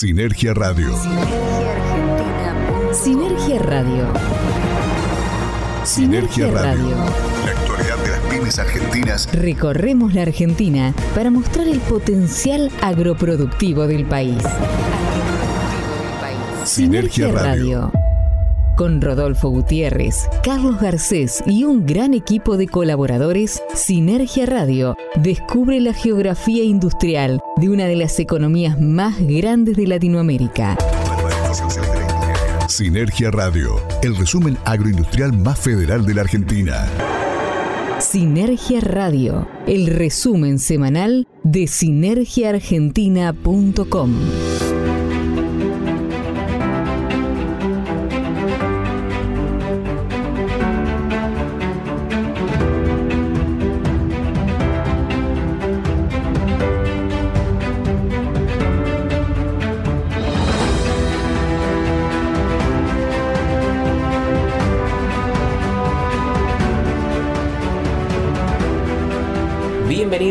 Sinergia Radio. Sinergia Radio. Sinergia Radio. La actualidad de las pymes argentinas. Recorremos la Argentina para mostrar el potencial agroproductivo del país. Sinergia Radio. Con Rodolfo Gutiérrez, Carlos Garcés y un gran equipo de colaboradores, Sinergia Radio descubre la geografía industrial de una de las economías más grandes de Latinoamérica. Sinergia Radio, el resumen agroindustrial más federal de la Argentina. Sinergia Radio, el resumen semanal de sinergiaargentina.com.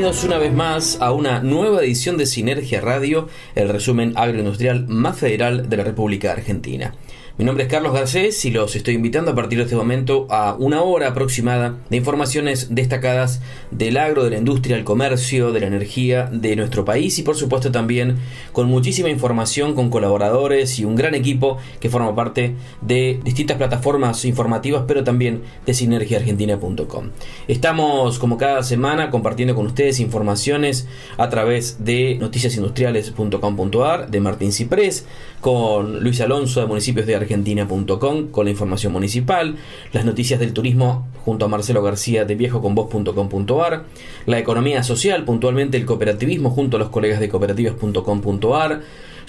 Una vez más a una nueva edición de Sinergia Radio, el resumen agroindustrial más federal de la República Argentina. Mi nombre es Carlos Garcés y los estoy invitando a partir de este momento a una hora aproximada de informaciones destacadas del agro, de la industria, el comercio, de la energía de nuestro país y por supuesto también con muchísima información, con colaboradores y un gran equipo que forma parte de distintas plataformas informativas, pero también de sinergiaargentina.com. Estamos como cada semana compartiendo con ustedes informaciones a través de noticiasindustriales.com.ar, de Martín Ciprés, con Luis Alonso de Municipios de Argentina.com con la información municipal, las noticias del turismo junto a Marcelo García de viejoconvoz.com.ar, la economía social, puntualmente el cooperativismo junto a los colegas de cooperativas.com.ar,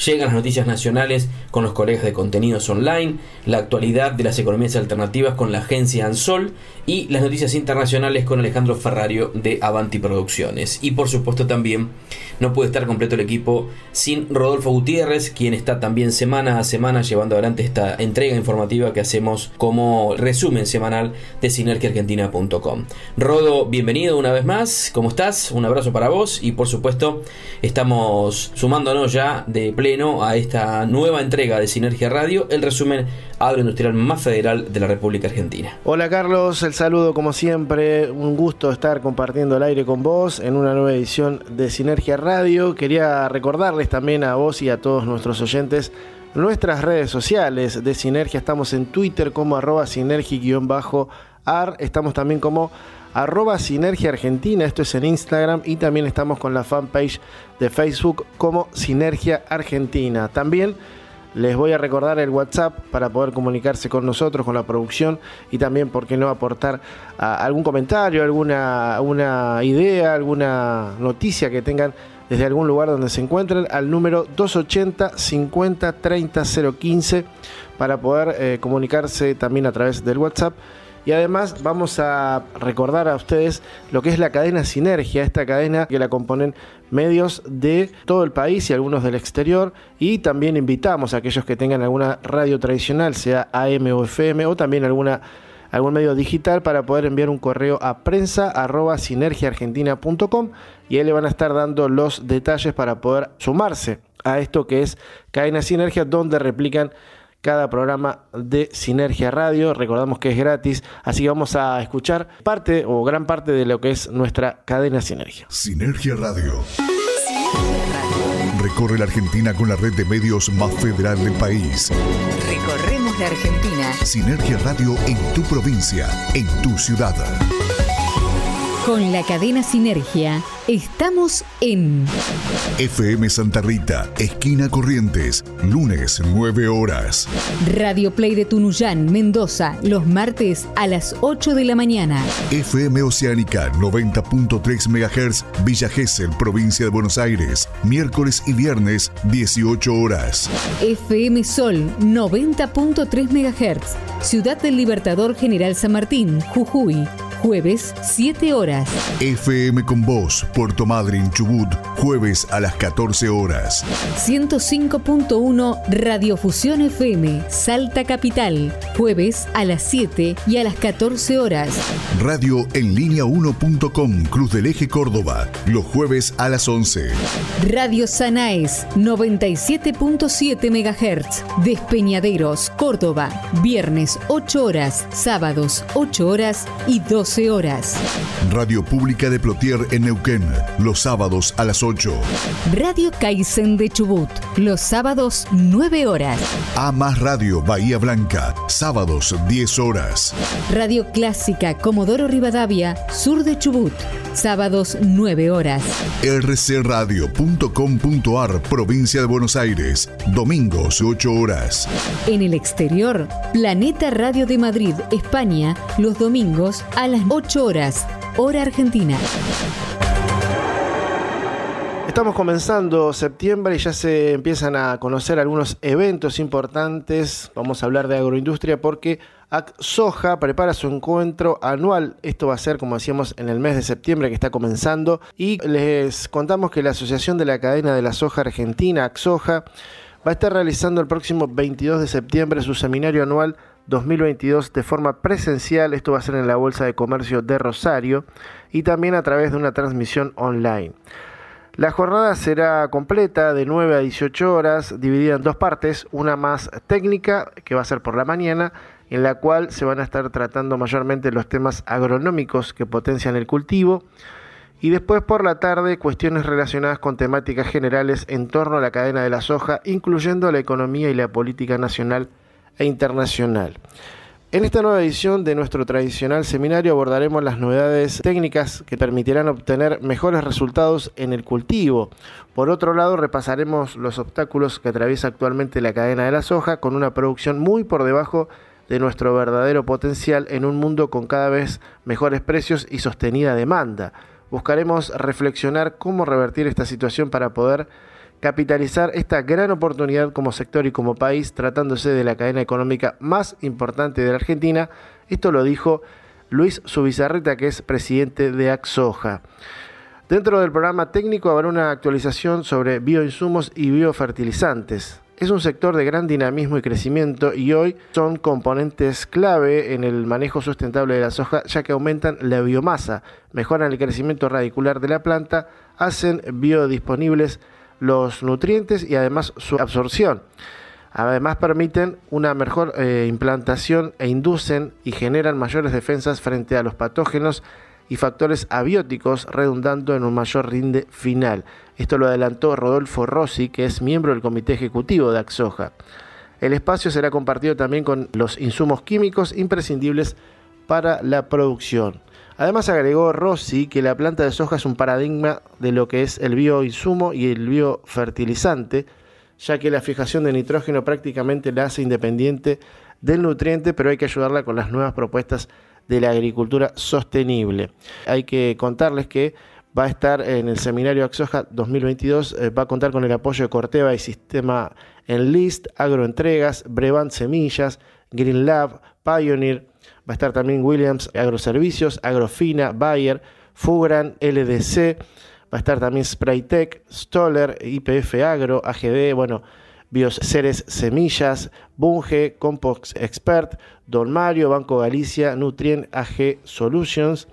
llegan las noticias nacionales con los colegas de contenidos online, la actualidad de las economías alternativas con la agencia Ansol y las noticias internacionales con Alejandro Ferrario de Avanti Producciones. Y por supuesto también no puede estar completo el equipo sin Rodolfo Gutiérrez, quien está también semana a semana llevando adelante esta entrega informativa que hacemos como resumen semanal de sinergiaargentina.com. Rodo, bienvenido una vez más, ¿cómo estás? Un abrazo para vos y por supuesto estamos sumándonos ya de pleno a esta nueva entrega de Sinergia Radio, el resumen agroindustrial más federal de la República Argentina. Hola Carlos, saludo como siempre, un gusto estar compartiendo el aire con vos en una nueva edición de Sinergia Radio. Quería recordarles también a vos y a todos nuestros oyentes nuestras redes sociales de Sinergia. Estamos en Twitter como arroba sinergi-ar, estamos también como arroba Argentina, esto es en Instagram y también estamos con la fanpage de Facebook como Sinergia Argentina. También les voy a recordar el WhatsApp para poder comunicarse con nosotros, con la producción y también, ¿por qué no aportar algún comentario, alguna una idea, alguna noticia que tengan desde algún lugar donde se encuentren al número 280 50 30 015 para poder eh, comunicarse también a través del WhatsApp y además vamos a recordar a ustedes lo que es la cadena Sinergia, esta cadena que la componen medios de todo el país y algunos del exterior. Y también invitamos a aquellos que tengan alguna radio tradicional, sea AM o FM, o también algún medio digital para poder enviar un correo a prensa sinergiaargentina.com y ahí le van a estar dando los detalles para poder sumarse a esto que es Cadena Sinergia, donde replican cada programa de Sinergia Radio. Recordamos que es gratis, así que vamos a escuchar parte o gran parte de lo que es nuestra cadena Sinergia. Sinergia Radio. Recorre la Argentina con la red de medios más federal del país. Recorremos la Argentina. Sinergia Radio en tu provincia, en tu ciudad. Con la cadena Sinergia estamos en FM Santa Rita, esquina Corrientes, lunes 9 horas. Radio Play de Tunuyán, Mendoza, los martes a las 8 de la mañana. FM Oceánica 90.3 MHz, Villa Gesell, provincia de Buenos Aires, miércoles y viernes 18 horas. FM Sol 90.3 MHz, Ciudad del Libertador General San Martín, Jujuy jueves 7 horas. FM con Voz, Puerto Madryn, Chubut, jueves a las 14 horas. 105.1 Radiofusión FM, Salta Capital, jueves a las 7 y a las 14 horas. Radio en línea 1.com, Cruz del Eje Córdoba, los jueves a las 11. Radio Sanaes, 97.7 MHz, Despeñaderos, Córdoba, viernes 8 horas, sábados 8 horas y 12 horas. Radio Pública de Plotier en Neuquén, los sábados a las 8. Radio Kaizen de Chubut, los sábados 9 horas. A más Radio Bahía Blanca, sábados 10 horas. Radio Clásica Comodoro Rivadavia, sur de Chubut, sábados 9 horas. rcradio.com.ar, provincia de Buenos Aires, domingos 8 horas. En el exterior, Planeta Radio de Madrid, España, los domingos a las 8 horas, hora argentina. Estamos comenzando septiembre y ya se empiezan a conocer algunos eventos importantes. Vamos a hablar de agroindustria porque Soja prepara su encuentro anual. Esto va a ser, como decíamos, en el mes de septiembre que está comenzando. Y les contamos que la Asociación de la Cadena de la Soja Argentina, AXOJA, va a estar realizando el próximo 22 de septiembre su seminario anual 2022 de forma presencial. Esto va a ser en la Bolsa de Comercio de Rosario y también a través de una transmisión online. La jornada será completa de 9 a 18 horas, dividida en dos partes, una más técnica, que va a ser por la mañana, en la cual se van a estar tratando mayormente los temas agronómicos que potencian el cultivo, y después por la tarde cuestiones relacionadas con temáticas generales en torno a la cadena de la soja, incluyendo la economía y la política nacional e internacional. En esta nueva edición de nuestro tradicional seminario abordaremos las novedades técnicas que permitirán obtener mejores resultados en el cultivo. Por otro lado, repasaremos los obstáculos que atraviesa actualmente la cadena de la soja con una producción muy por debajo de nuestro verdadero potencial en un mundo con cada vez mejores precios y sostenida demanda. Buscaremos reflexionar cómo revertir esta situación para poder capitalizar esta gran oportunidad como sector y como país, tratándose de la cadena económica más importante de la Argentina. Esto lo dijo Luis Subizarreta, que es presidente de Axoja. Dentro del programa técnico habrá una actualización sobre bioinsumos y biofertilizantes. Es un sector de gran dinamismo y crecimiento y hoy son componentes clave en el manejo sustentable de la soja ya que aumentan la biomasa, mejoran el crecimiento radicular de la planta, hacen biodisponibles los nutrientes y además su absorción. Además permiten una mejor eh, implantación e inducen y generan mayores defensas frente a los patógenos y factores abióticos, redundando en un mayor rinde final. Esto lo adelantó Rodolfo Rossi, que es miembro del comité ejecutivo de Axoja. El espacio será compartido también con los insumos químicos imprescindibles para la producción. Además agregó Rossi que la planta de soja es un paradigma de lo que es el bioinsumo y el biofertilizante, ya que la fijación de nitrógeno prácticamente la hace independiente del nutriente, pero hay que ayudarla con las nuevas propuestas de la agricultura sostenible. Hay que contarles que va a estar en el seminario Axoja 2022, eh, va a contar con el apoyo de Corteva y Sistema Enlist, Agroentregas, Brevant Semillas, Green Lab, Pioneer, Va a estar también Williams Agroservicios, Agrofina, Bayer, Fugran, LDC. Va a estar también Spraytech, Stoller, IPF Agro, AGD, bueno, Bioceres Semillas, Bunge, Compost Expert, Don Mario, Banco Galicia, Nutrien, AG Solutions,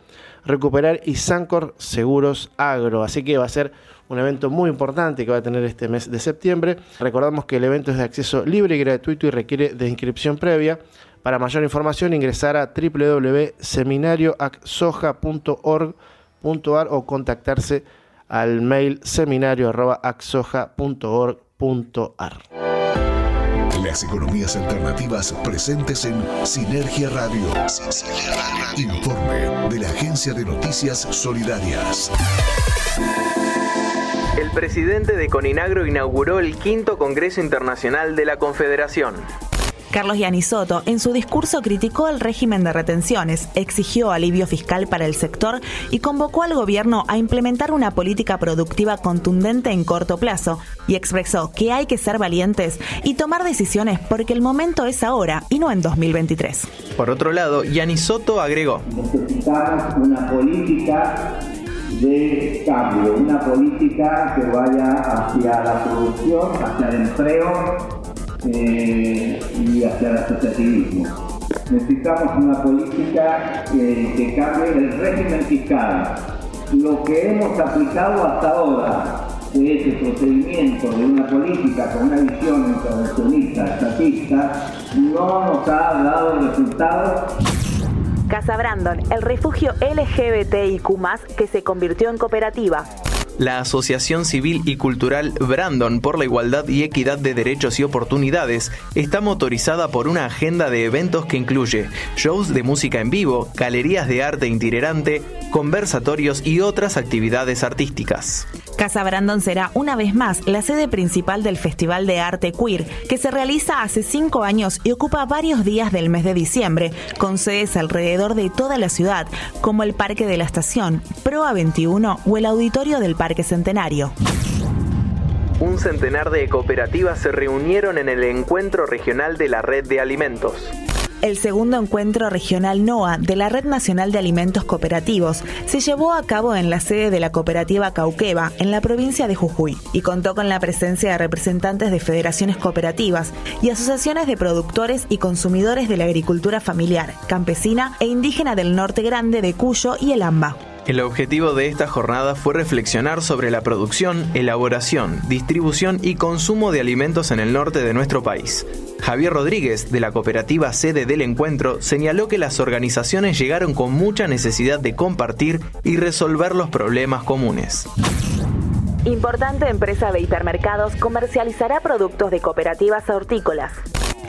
Recuperar y Sancor Seguros Agro. Así que va a ser un evento muy importante que va a tener este mes de septiembre. Recordamos que el evento es de acceso libre y gratuito y requiere de inscripción previa. Para mayor información ingresar a www.seminarioaxoja.org.ar o contactarse al mail seminario.axoja.org.ar. Las economías alternativas presentes en Sinergia Radio. Informe de la Agencia de Noticias Solidarias. El presidente de Coninagro inauguró el quinto Congreso Internacional de la Confederación. Carlos Yanisotto, en su discurso, criticó el régimen de retenciones, exigió alivio fiscal para el sector y convocó al gobierno a implementar una política productiva contundente en corto plazo y expresó que hay que ser valientes y tomar decisiones porque el momento es ahora y no en 2023. Por otro lado, Yanisotto agregó: Necesitamos una política de cambio, una política que vaya hacia la producción, hacia el empleo eh, y hacia el asociativismo. Necesitamos una política que cambie el régimen fiscal. Lo que hemos aplicado hasta ahora, de ese procedimiento de una política con una visión intervencionista, estatista, no nos ha dado resultados. Casa Brandon, el refugio LGBTIQ, que se convirtió en cooperativa. La Asociación Civil y Cultural Brandon por la Igualdad y Equidad de Derechos y Oportunidades está motorizada por una agenda de eventos que incluye shows de música en vivo, galerías de arte itinerante, conversatorios y otras actividades artísticas. Casa Brandon será una vez más la sede principal del Festival de Arte Queer, que se realiza hace cinco años y ocupa varios días del mes de diciembre, con sedes alrededor de toda la ciudad, como el Parque de la Estación, Proa 21 o el Auditorio del Parque Centenario. Un centenar de cooperativas se reunieron en el encuentro regional de la Red de Alimentos. El segundo encuentro regional NOA de la Red Nacional de Alimentos Cooperativos se llevó a cabo en la sede de la cooperativa Cauqueva, en la provincia de Jujuy, y contó con la presencia de representantes de federaciones cooperativas y asociaciones de productores y consumidores de la agricultura familiar, campesina e indígena del norte grande de Cuyo y el AMBA. El objetivo de esta jornada fue reflexionar sobre la producción, elaboración, distribución y consumo de alimentos en el norte de nuestro país. Javier Rodríguez, de la cooperativa sede del encuentro, señaló que las organizaciones llegaron con mucha necesidad de compartir y resolver los problemas comunes. Importante empresa de hipermercados comercializará productos de cooperativas hortícolas.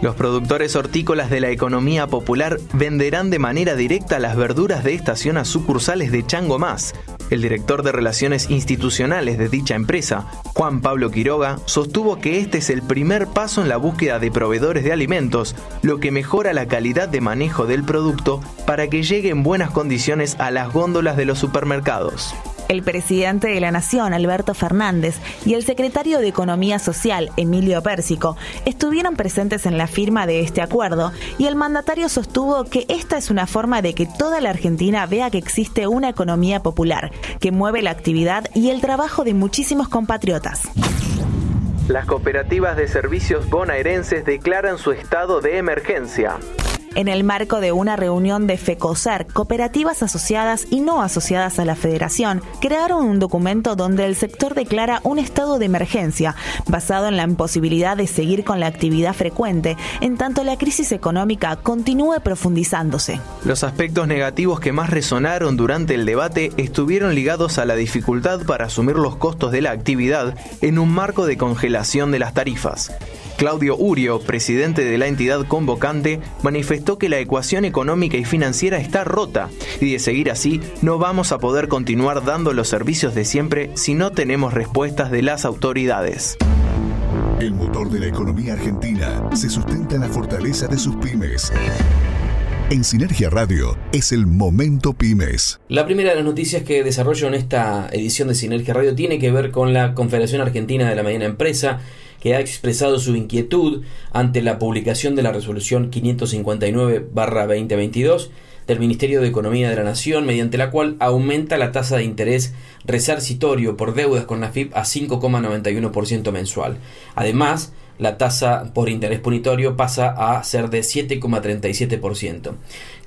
Los productores hortícolas de la economía popular venderán de manera directa las verduras de estación a sucursales de Chango Más. El director de Relaciones Institucionales de dicha empresa, Juan Pablo Quiroga, sostuvo que este es el primer paso en la búsqueda de proveedores de alimentos, lo que mejora la calidad de manejo del producto para que llegue en buenas condiciones a las góndolas de los supermercados. El presidente de la Nación, Alberto Fernández, y el secretario de Economía Social, Emilio Pérsico, estuvieron presentes en la firma de este acuerdo y el mandatario sostuvo que esta es una forma de que toda la Argentina vea que existe una economía popular que mueve la actividad y el trabajo de muchísimos compatriotas. Las cooperativas de servicios bonaerenses declaran su estado de emergencia en el marco de una reunión de FECOSER, cooperativas asociadas y no asociadas a la federación, crearon un documento donde el sector declara un estado de emergencia, basado en la imposibilidad de seguir con la actividad frecuente, en tanto la crisis económica continúe profundizándose. Los aspectos negativos que más resonaron durante el debate estuvieron ligados a la dificultad para asumir los costos de la actividad en un marco de congelación de las tarifas. Claudio Urio, presidente de la entidad convocante, manifestó que la ecuación económica y financiera está rota y de seguir así no vamos a poder continuar dando los servicios de siempre si no tenemos respuestas de las autoridades. El motor de la economía argentina se sustenta en la fortaleza de sus pymes. En Sinergia Radio es el momento pymes. La primera de las noticias que desarrollo en esta edición de Sinergia Radio tiene que ver con la Confederación Argentina de la Mediana Empresa que ha expresado su inquietud ante la publicación de la resolución 559-2022 del Ministerio de Economía de la Nación, mediante la cual aumenta la tasa de interés resarcitorio por deudas con la FIP a 5,91% mensual. Además, la tasa por interés punitorio pasa a ser de 7,37%.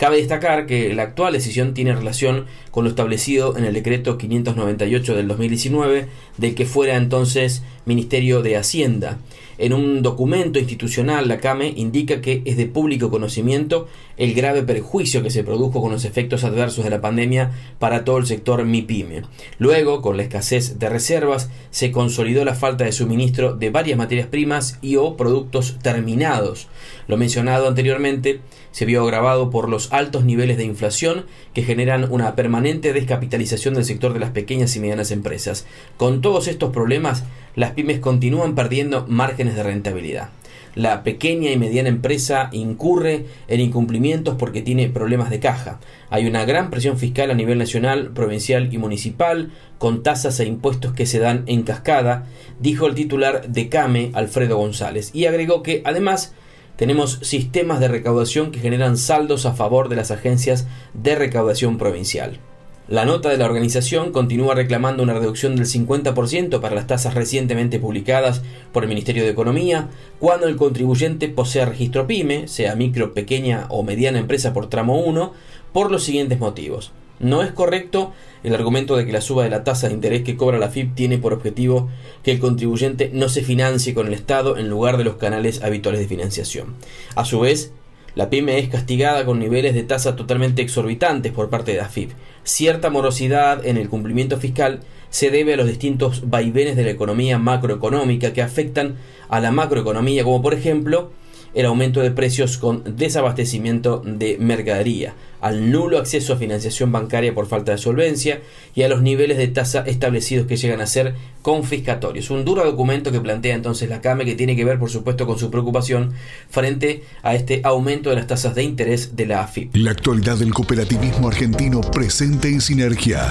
Cabe destacar que la actual decisión tiene relación con lo establecido en el decreto 598 del 2019 de que fuera entonces Ministerio de Hacienda. En un documento institucional, la CAME indica que es de público conocimiento el grave perjuicio que se produjo con los efectos adversos de la pandemia para todo el sector MIPYME. Luego, con la escasez de reservas, se consolidó la falta de suministro de varias materias primas y o productos terminados. Lo mencionado anteriormente se vio agravado por los altos niveles de inflación que generan una permanente descapitalización del sector de las pequeñas y medianas empresas. Con todos estos problemas, las pymes continúan perdiendo márgenes de rentabilidad. La pequeña y mediana empresa incurre en incumplimientos porque tiene problemas de caja. Hay una gran presión fiscal a nivel nacional, provincial y municipal, con tasas e impuestos que se dan en cascada, dijo el titular de CAME, Alfredo González, y agregó que además tenemos sistemas de recaudación que generan saldos a favor de las agencias de recaudación provincial. La nota de la organización continúa reclamando una reducción del 50% para las tasas recientemente publicadas por el Ministerio de Economía cuando el contribuyente posea registro PYME, sea micro, pequeña o mediana empresa por tramo 1, por los siguientes motivos. No es correcto el argumento de que la suba de la tasa de interés que cobra la FIP tiene por objetivo que el contribuyente no se financie con el Estado en lugar de los canales habituales de financiación. A su vez, la pyme es castigada con niveles de tasa totalmente exorbitantes por parte de la FIP. Cierta morosidad en el cumplimiento fiscal se debe a los distintos vaivenes de la economía macroeconómica que afectan a la macroeconomía, como por ejemplo el aumento de precios con desabastecimiento de mercadería, al nulo acceso a financiación bancaria por falta de solvencia y a los niveles de tasa establecidos que llegan a ser confiscatorios. Un duro documento que plantea entonces la CAME que tiene que ver por supuesto con su preocupación frente a este aumento de las tasas de interés de la AFIP. La actualidad del cooperativismo argentino presente en sinergia.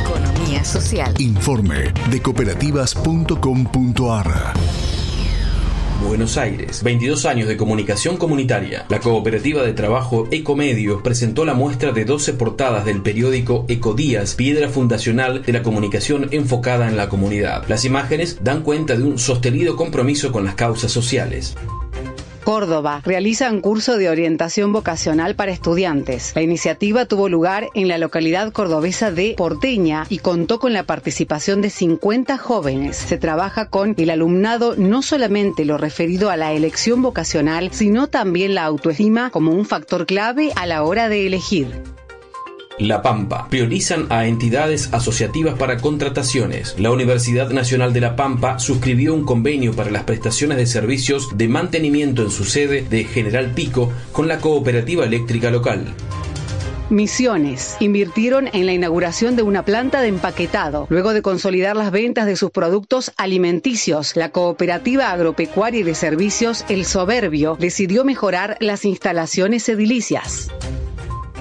Economía social. Informe de cooperativas.com.ar. Buenos Aires. 22 años de comunicación comunitaria. La cooperativa de trabajo Ecomedios presentó la muestra de 12 portadas del periódico Ecodías, piedra fundacional de la comunicación enfocada en la comunidad. Las imágenes dan cuenta de un sostenido compromiso con las causas sociales. Córdoba realiza un curso de orientación vocacional para estudiantes. La iniciativa tuvo lugar en la localidad cordobesa de Porteña y contó con la participación de 50 jóvenes. Se trabaja con el alumnado no solamente lo referido a la elección vocacional, sino también la autoestima como un factor clave a la hora de elegir. La Pampa. Priorizan a entidades asociativas para contrataciones. La Universidad Nacional de La Pampa suscribió un convenio para las prestaciones de servicios de mantenimiento en su sede de General Pico con la cooperativa eléctrica local. Misiones. Invirtieron en la inauguración de una planta de empaquetado, luego de consolidar las ventas de sus productos alimenticios. La cooperativa agropecuaria y de servicios El Soberbio decidió mejorar las instalaciones edilicias.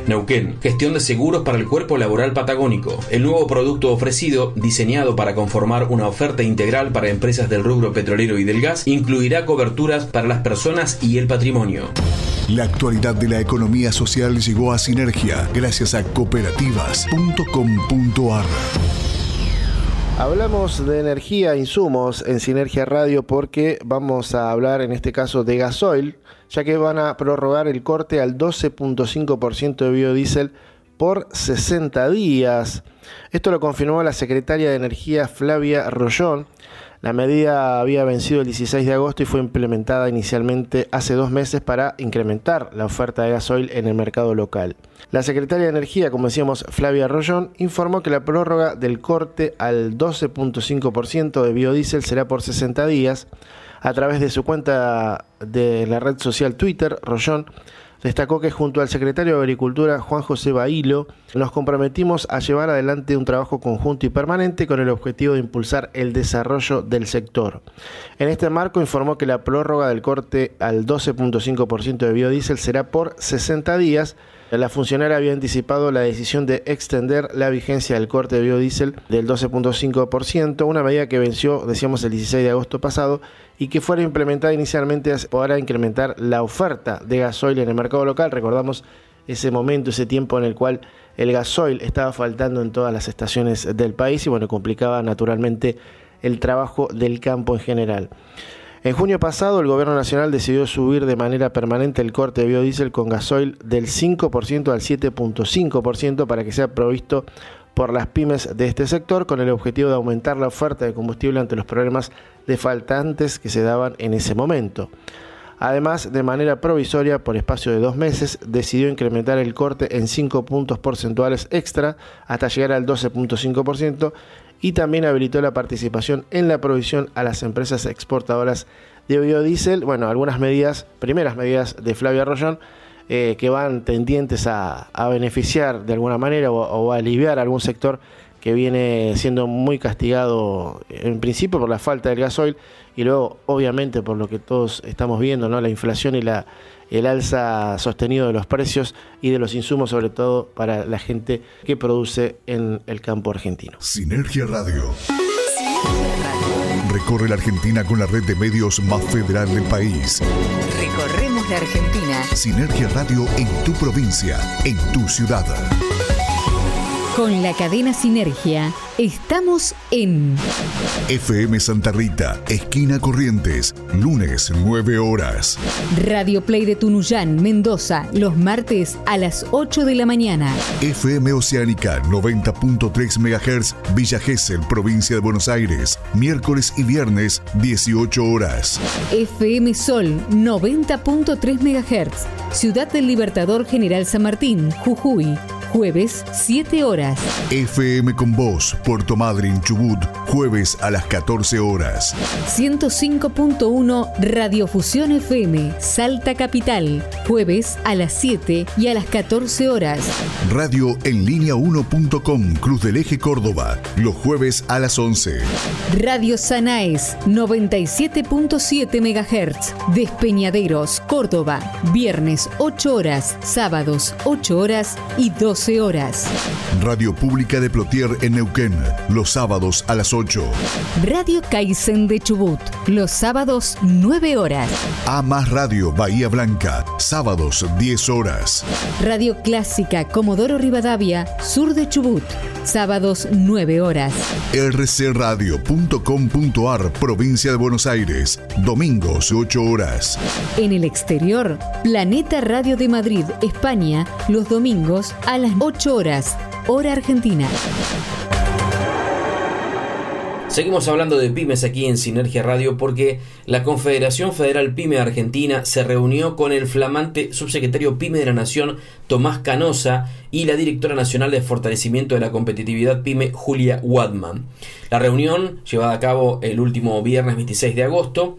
Neuquén, gestión de seguros para el cuerpo laboral patagónico. El nuevo producto ofrecido, diseñado para conformar una oferta integral para empresas del rubro petrolero y del gas, incluirá coberturas para las personas y el patrimonio. La actualidad de la economía social llegó a Sinergia gracias a cooperativas.com.ar. Hablamos de energía, insumos en Sinergia Radio porque vamos a hablar en este caso de gasoil, ya que van a prorrogar el corte al 12.5% de biodiesel por 60 días. Esto lo confirmó la secretaria de Energía Flavia Rollón. La medida había vencido el 16 de agosto y fue implementada inicialmente hace dos meses para incrementar la oferta de gasoil en el mercado local. La secretaria de Energía, como decíamos, Flavia Rollón, informó que la prórroga del corte al 12.5% de biodiesel será por 60 días. A través de su cuenta de la red social Twitter, Rollón destacó que junto al secretario de Agricultura, Juan José Bailo, nos comprometimos a llevar adelante un trabajo conjunto y permanente con el objetivo de impulsar el desarrollo del sector. En este marco informó que la prórroga del corte al 12.5% de biodiesel será por 60 días la funcionaria había anticipado la decisión de extender la vigencia del corte de biodiesel del 12.5%, una medida que venció, decíamos, el 16 de agosto pasado y que fuera implementada inicialmente para incrementar la oferta de gasoil en el mercado local. Recordamos ese momento, ese tiempo en el cual el gasoil estaba faltando en todas las estaciones del país y bueno, complicaba naturalmente el trabajo del campo en general. En junio pasado, el Gobierno Nacional decidió subir de manera permanente el corte de biodiesel con gasoil del 5% al 7.5% para que sea provisto por las pymes de este sector con el objetivo de aumentar la oferta de combustible ante los problemas de faltantes que se daban en ese momento. Además, de manera provisoria, por espacio de dos meses, decidió incrementar el corte en 5 puntos porcentuales extra hasta llegar al 12.5% y también habilitó la participación en la provisión a las empresas exportadoras de biodiesel. Bueno, algunas medidas, primeras medidas de Flavia Rollón, eh, que van tendientes a, beneficiar de alguna manera o, a aliviar algún sector que viene siendo muy castigado en principio por la falta del gasoil y luego obviamente por lo que todos estamos viendo, ¿no? la inflación y la, el alza sostenido de los precios y de los insumos, sobre todo para la gente que produce en el campo argentino. Sinergia Radio. Recorre la Argentina con la red de medios más federal del país. Recorremos la Argentina. Sinergia Radio en tu provincia, en tu ciudad. Con la cadena Sinergia estamos en FM Santa Rita, esquina Corrientes, lunes 9 horas. Radio Play de Tunuyán, Mendoza, los martes a las 8 de la mañana. FM Oceánica 90.3 MHz, Villa Gesell, provincia de Buenos Aires, miércoles y viernes 18 horas. FM Sol 90.3 MHz, Ciudad del Libertador General San Martín, Jujuy jueves 7 horas. FM con Voz, Puerto Madryn, Chubut, jueves a las 14 horas. 105.1 Radiofusión FM, Salta Capital, jueves a las 7 y a las 14 horas. Radio en línea 1.com, Cruz del Eje Córdoba, los jueves a las 11. Radio Sanaes, 97.7 MHz, Despeñaderos, Córdoba, viernes 8 horas, sábados 8 horas y 12 horas. Radio Pública de Plotier en Neuquén, los sábados a las 8. Radio Kaizen de Chubut, los sábados 9 horas. A más Radio Bahía Blanca, sábados 10 horas. Radio Clásica Comodoro Rivadavia, sur de Chubut, sábados 9 horas. rcradio.com.ar, provincia de Buenos Aires, domingos 8 horas. En el exterior, Planeta Radio de Madrid, España, los domingos a las 8 horas, hora argentina. Seguimos hablando de pymes aquí en Sinergia Radio porque la Confederación Federal Pyme Argentina se reunió con el flamante subsecretario Pyme de la Nación Tomás Canosa y la directora nacional de fortalecimiento de la competitividad Pyme Julia Wadman. La reunión, llevada a cabo el último viernes 26 de agosto,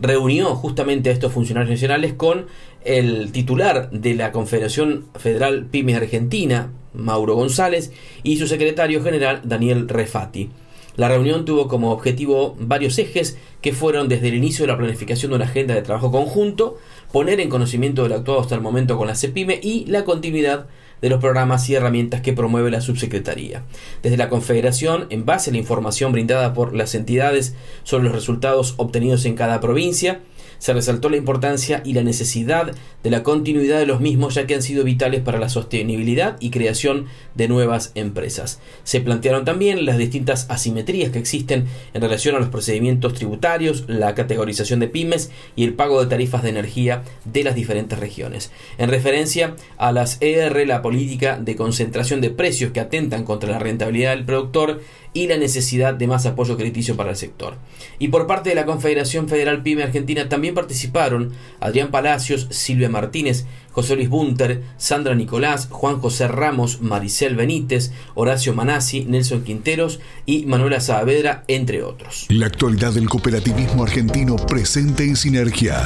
reunió justamente a estos funcionarios nacionales con el titular de la Confederación Federal Pymes Argentina, Mauro González, y su secretario general, Daniel Refati. La reunión tuvo como objetivo varios ejes que fueron desde el inicio de la planificación de una agenda de trabajo conjunto, poner en conocimiento del actuado hasta el momento con la CEPIME y la continuidad de los programas y herramientas que promueve la subsecretaría. Desde la Confederación, en base a la información brindada por las entidades sobre los resultados obtenidos en cada provincia, se resaltó la importancia y la necesidad de la continuidad de los mismos ya que han sido vitales para la sostenibilidad y creación de nuevas empresas. Se plantearon también las distintas asimetrías que existen en relación a los procedimientos tributarios, la categorización de pymes y el pago de tarifas de energía de las diferentes regiones. En referencia a las ER, la política de concentración de precios que atentan contra la rentabilidad del productor, y la necesidad de más apoyo crediticio para el sector. Y por parte de la Confederación Federal Pyme Argentina también participaron Adrián Palacios, Silvia Martínez, José Luis Bunter, Sandra Nicolás, Juan José Ramos, Maricel Benítez, Horacio Manasi, Nelson Quinteros y Manuela Saavedra, entre otros. La actualidad del cooperativismo argentino presente en sinergia.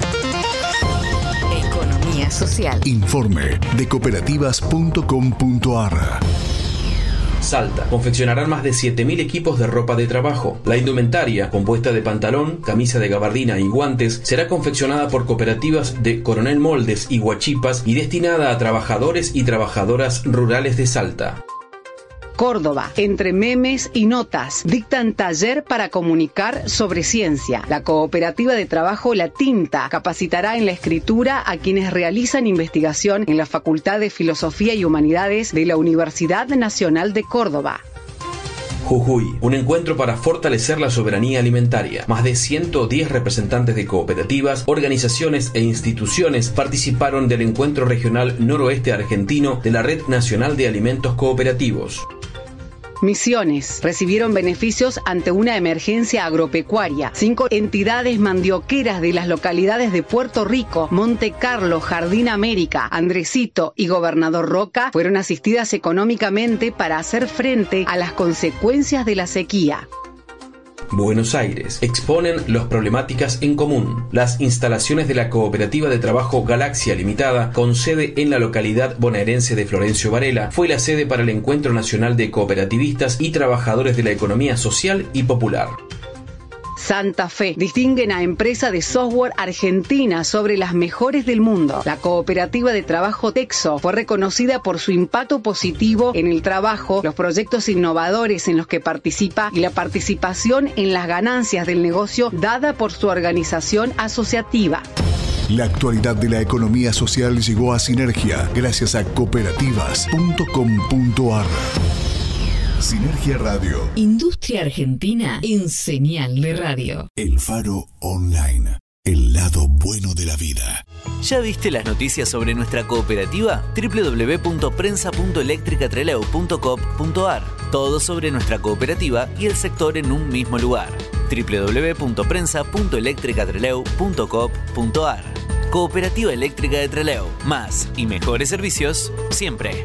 Economía social. Informe de cooperativas.com.ar. Salta. Confeccionarán más de 7.000 equipos de ropa de trabajo. La indumentaria, compuesta de pantalón, camisa de gabardina y guantes, será confeccionada por cooperativas de Coronel Moldes y Huachipas y destinada a trabajadores y trabajadoras rurales de Salta. Córdoba, entre memes y notas, dictan taller para comunicar sobre ciencia. La cooperativa de trabajo La Tinta capacitará en la escritura a quienes realizan investigación en la Facultad de Filosofía y Humanidades de la Universidad Nacional de Córdoba. Jujuy, un encuentro para fortalecer la soberanía alimentaria. Más de 110 representantes de cooperativas, organizaciones e instituciones participaron del encuentro regional noroeste argentino de la Red Nacional de Alimentos Cooperativos. Misiones recibieron beneficios ante una emergencia agropecuaria. Cinco entidades mandioqueras de las localidades de Puerto Rico, Monte Carlo, Jardín América, Andresito y Gobernador Roca fueron asistidas económicamente para hacer frente a las consecuencias de la sequía. Buenos Aires, exponen las problemáticas en común. Las instalaciones de la Cooperativa de Trabajo Galaxia Limitada, con sede en la localidad bonaerense de Florencio Varela, fue la sede para el Encuentro Nacional de Cooperativistas y Trabajadores de la Economía Social y Popular. Santa Fe distinguen a empresa de software argentina sobre las mejores del mundo. La cooperativa de trabajo Texo fue reconocida por su impacto positivo en el trabajo, los proyectos innovadores en los que participa y la participación en las ganancias del negocio dada por su organización asociativa. La actualidad de la economía social llegó a Sinergia gracias a cooperativas.com.ar. Sinergia Radio. Industria Argentina en señal de radio. El Faro Online. El lado bueno de la vida. ¿Ya viste las noticias sobre nuestra cooperativa? www.prensa.electricatreleu.com.ar Todo sobre nuestra cooperativa y el sector en un mismo lugar. www.prensa.electricatreleu.com.ar Cooperativa Eléctrica de Treleu. Más y mejores servicios siempre.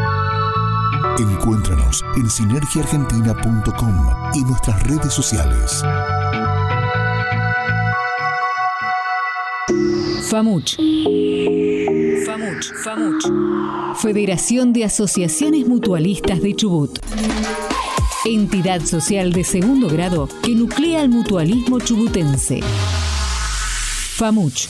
Encuéntranos en sinergiaargentina.com y nuestras redes sociales. FAMUCH. FAMUCH. FAMUCH. Federación de Asociaciones Mutualistas de Chubut. Entidad social de segundo grado que nuclea el mutualismo chubutense. FAMUCH.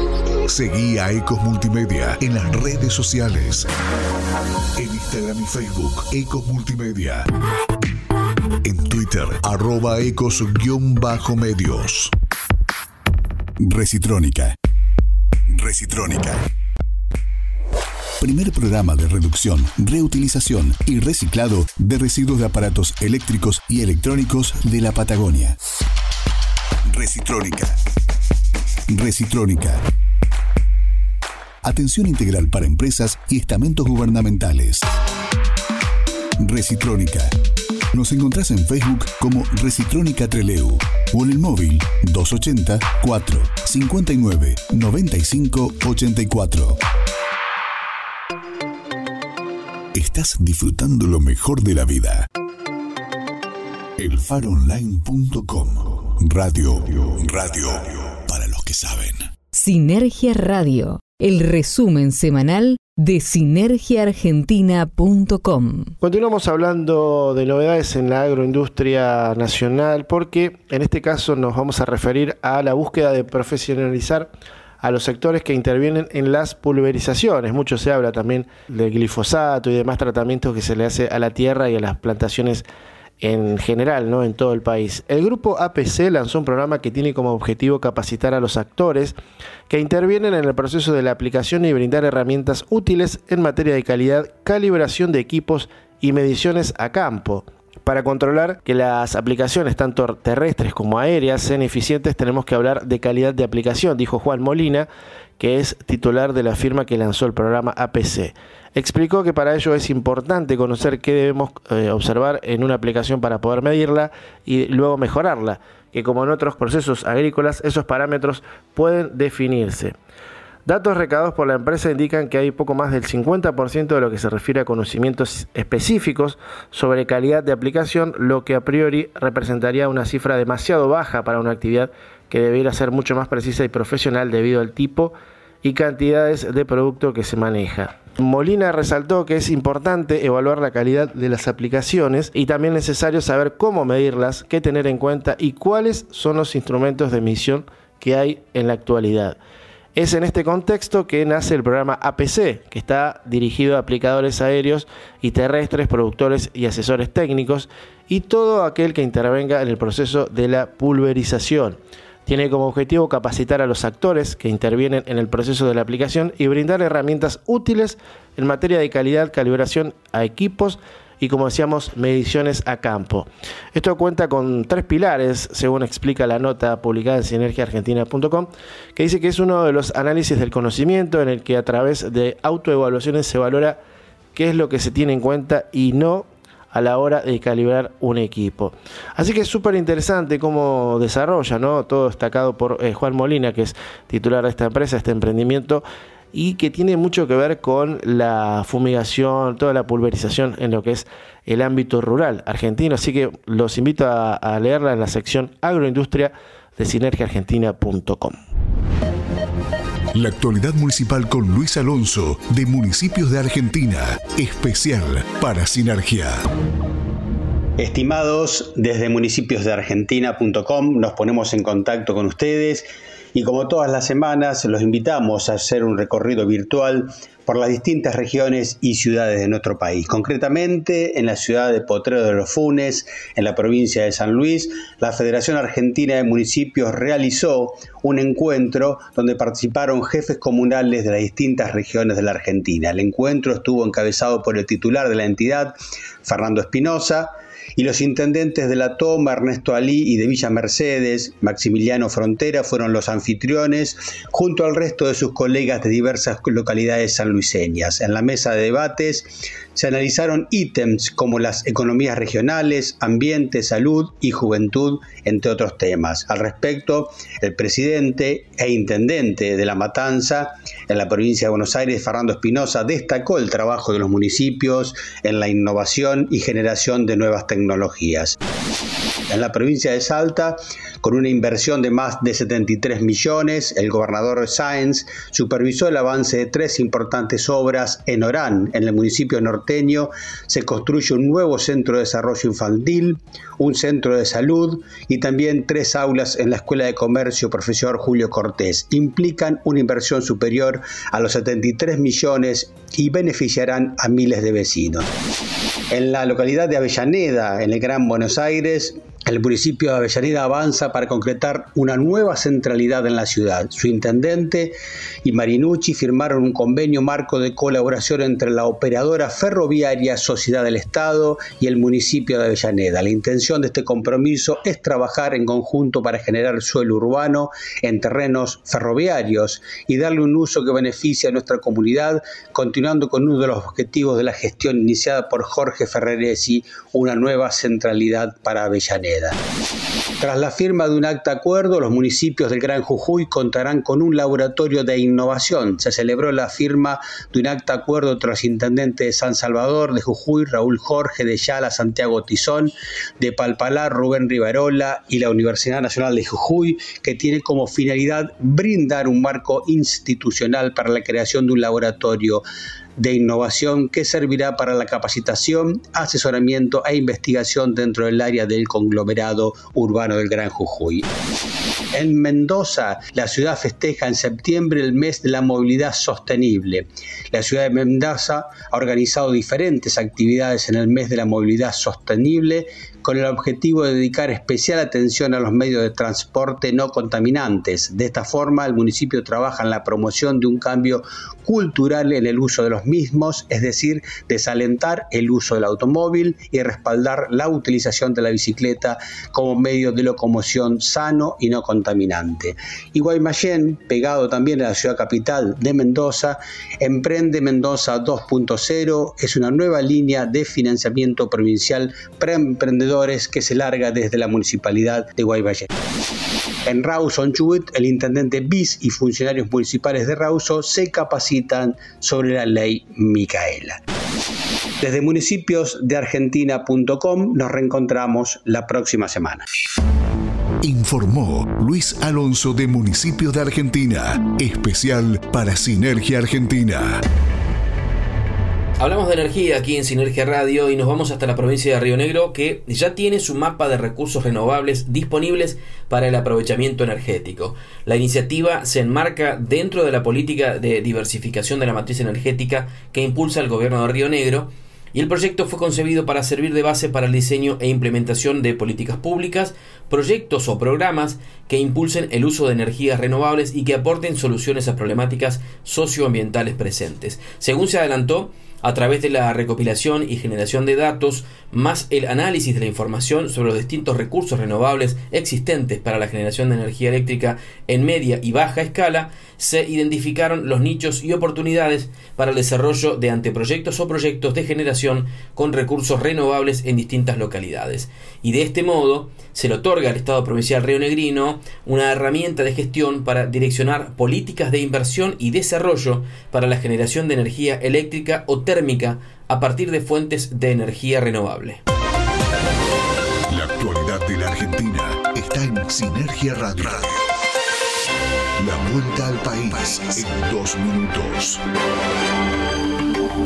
Seguí a Ecos Multimedia en las redes sociales. En Instagram y Facebook, Ecos Multimedia. En Twitter, arroba ecos-medios. Recitrónica. Recitrónica. Primer programa de reducción, reutilización y reciclado de residuos de aparatos eléctricos y electrónicos de la Patagonia. Recitrónica. Recitrónica. Atención integral para empresas y estamentos gubernamentales. Recitrónica. Nos encontrás en Facebook como Recitrónica Treleu o en el móvil 280 4 59 95 84. Estás disfrutando lo mejor de la vida. Elfaronline.com Radio, radio para los que saben. Sinergia Radio, el resumen semanal de sinergiaargentina.com. Continuamos hablando de novedades en la agroindustria nacional porque en este caso nos vamos a referir a la búsqueda de profesionalizar a los sectores que intervienen en las pulverizaciones. Mucho se habla también del glifosato y demás tratamientos que se le hace a la tierra y a las plantaciones en general, ¿no? en todo el país. El grupo APC lanzó un programa que tiene como objetivo capacitar a los actores que intervienen en el proceso de la aplicación y brindar herramientas útiles en materia de calidad, calibración de equipos y mediciones a campo. Para controlar que las aplicaciones, tanto terrestres como aéreas, sean eficientes, tenemos que hablar de calidad de aplicación, dijo Juan Molina, que es titular de la firma que lanzó el programa APC. Explicó que para ello es importante conocer qué debemos eh, observar en una aplicación para poder medirla y luego mejorarla, que como en otros procesos agrícolas esos parámetros pueden definirse. Datos recabados por la empresa indican que hay poco más del 50% de lo que se refiere a conocimientos específicos sobre calidad de aplicación, lo que a priori representaría una cifra demasiado baja para una actividad que debiera ser mucho más precisa y profesional debido al tipo y cantidades de producto que se maneja. Molina resaltó que es importante evaluar la calidad de las aplicaciones y también necesario saber cómo medirlas, qué tener en cuenta y cuáles son los instrumentos de medición que hay en la actualidad. Es en este contexto que nace el programa APC, que está dirigido a aplicadores aéreos y terrestres, productores y asesores técnicos, y todo aquel que intervenga en el proceso de la pulverización. Tiene como objetivo capacitar a los actores que intervienen en el proceso de la aplicación y brindar herramientas útiles en materia de calidad, calibración a equipos y como decíamos, mediciones a campo. Esto cuenta con tres pilares, según explica la nota publicada en sinergiaargentina.com, que dice que es uno de los análisis del conocimiento en el que a través de autoevaluaciones se valora qué es lo que se tiene en cuenta y no a la hora de calibrar un equipo. Así que es súper interesante cómo desarrolla, ¿no? Todo destacado por eh, Juan Molina, que es titular de esta empresa, este emprendimiento, y que tiene mucho que ver con la fumigación, toda la pulverización en lo que es el ámbito rural argentino. Así que los invito a, leerla en la sección agroindustria de sinergiaargentina.com. La actualidad municipal con Luis Alonso de Municipios de Argentina, especial para Sinergia. Estimados, desde municipiosdeargentina.com nos ponemos en contacto con ustedes y como todas las semanas los invitamos a hacer un recorrido virtual por las distintas regiones y ciudades de nuestro país. Concretamente, en la ciudad de Potrero de los Funes, en la provincia de San Luis, la Federación Argentina de Municipios realizó un encuentro donde participaron jefes comunales de las distintas regiones de la Argentina. El encuentro estuvo encabezado por el titular de la entidad, Fernando Espinosa, y los intendentes de La Toma, Ernesto Alí y de Villa Mercedes, Maximiliano Frontera, fueron los anfitriones, junto al resto de sus colegas de diversas localidades sanluiseñas. En la mesa de debates se analizaron ítems como las economías regionales, ambiente, salud y juventud, entre otros temas. Al respecto, el presidente e intendente de La Matanza en la provincia de Buenos Aires, Fernando Espinosa, destacó el trabajo de los municipios en la innovación y generación de nuevas tecnologías. En la provincia de Salta, con una inversión de más de 73 millones, el gobernador Sáenz supervisó el avance de tres importantes obras en Orán, en el municipio norteño. Se construye un nuevo centro de desarrollo infantil, un centro de salud y también tres aulas en la Escuela de Comercio Profesor Julio Cortés. Implican una inversión superior a los 73 millones y beneficiarán a miles de vecinos. En la localidad de Avellaneda, en el Gran Buenos Aires, el municipio de Avellaneda avanza para concretar una nueva centralidad en la ciudad. Su intendente y Marinucci firmaron un convenio marco de colaboración entre la operadora ferroviaria Sociedad del Estado y el municipio de Avellaneda. La intención de este compromiso es trabajar en conjunto para generar suelo urbano en terrenos ferroviarios y darle un uso que beneficie a nuestra comunidad, continuando con uno de los objetivos de la gestión iniciada por Jorge Ferreresi, una nueva centralidad para Avellaneda. Tras la firma de un acta acuerdo, los municipios del Gran Jujuy contarán con un laboratorio de innovación. Se celebró la firma de un acta acuerdo tras intendente de San Salvador, de Jujuy, Raúl Jorge, de Yala, Santiago Tizón, de Palpalar, Rubén Rivarola y la Universidad Nacional de Jujuy, que tiene como finalidad brindar un marco institucional para la creación de un laboratorio de innovación que servirá para la capacitación, asesoramiento e investigación dentro del área del conglomerado urbano del Gran Jujuy. En Mendoza, la ciudad festeja en septiembre el mes de la movilidad sostenible. La ciudad de Mendoza ha organizado diferentes actividades en el mes de la movilidad sostenible con el objetivo de dedicar especial atención a los medios de transporte no contaminantes. De esta forma, el municipio trabaja en la promoción de un cambio cultural en el uso de los mismos, es decir, desalentar el uso del automóvil y respaldar la utilización de la bicicleta como medio de locomoción sano y no contaminante. Y Guaymallén, pegado también a la ciudad capital de Mendoza, emprende Mendoza 2.0, es una nueva línea de financiamiento provincial para que se larga desde la municipalidad de Guaymallén. En Rawson Chubut, el intendente BIS y funcionarios municipales de Rawson se capacitan sobre la ley Micaela. Desde municipios de Argentina.com nos reencontramos la próxima semana. Informó Luis Alonso de Municipios de Argentina, especial para Sinergia Argentina. Hablamos de energía aquí en Sinergia Radio y nos vamos hasta la provincia de Río Negro que ya tiene su mapa de recursos renovables disponibles para el aprovechamiento energético. La iniciativa se enmarca dentro de la política de diversificación de la matriz energética que impulsa el gobierno de Río Negro y el proyecto fue concebido para servir de base para el diseño e implementación de políticas públicas, proyectos o programas que impulsen el uso de energías renovables y que aporten soluciones a problemáticas socioambientales presentes. Según se adelantó, a través de la recopilación y generación de datos, más el análisis de la información sobre los distintos recursos renovables existentes para la generación de energía eléctrica en media y baja escala, se identificaron los nichos y oportunidades para el desarrollo de anteproyectos o proyectos de generación con recursos renovables en distintas localidades. Y de este modo se le otorga al Estado Provincial Río Negrino una herramienta de gestión para direccionar políticas de inversión y desarrollo para la generación de energía eléctrica o térmica a partir de fuentes de energía renovable. La actualidad de la Argentina está en Sinergia Radio. La vuelta al país en dos minutos.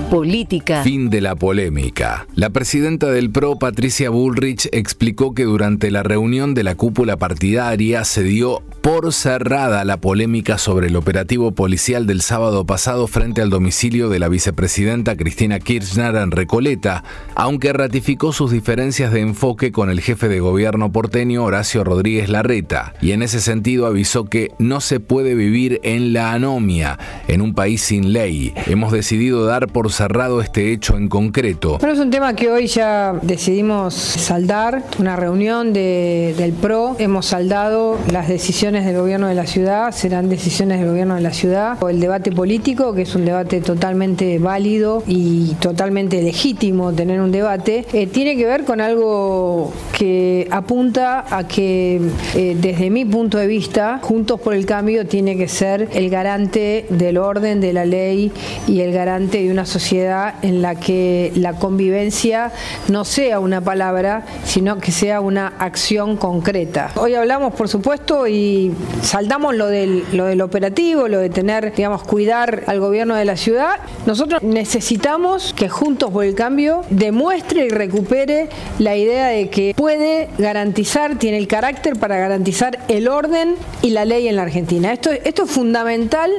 Política. Fin de la polémica. La presidenta del PRO, Patricia Bullrich, explicó que durante la reunión de la cúpula partidaria se dio por cerrada la polémica sobre el operativo policial del sábado pasado frente al domicilio de la vicepresidenta Cristina Kirchner en Recoleta, aunque ratificó sus diferencias de enfoque con el jefe de gobierno porteño Horacio Rodríguez Larreta, y en ese sentido avisó que no se puede vivir en la anomia, en un país sin ley. Hemos decidido dar por cerrado este hecho en concreto. Bueno, es un tema que hoy ya decidimos saldar, una reunión del PRO, hemos saldado las decisiones del gobierno de la ciudad, serán decisiones del gobierno de la ciudad, o el debate político, que es un debate totalmente válido y totalmente legítimo tener un debate, eh, tiene que ver con algo que apunta a que eh, desde mi punto de vista, Juntos por el Cambio tiene que ser el garante del orden, de la ley y el garante de una sociedad en la que la convivencia no sea una palabra, sino que sea una acción concreta. Hoy hablamos, por supuesto, y saldamos lo del, lo del operativo, lo de tener, digamos, cuidar al gobierno de la ciudad. Nosotros necesitamos que Juntos por el Cambio demuestre y recupere la idea de que puede garantizar, tiene el carácter para garantizar el orden y la ley en la Argentina. Esto, esto es fundamental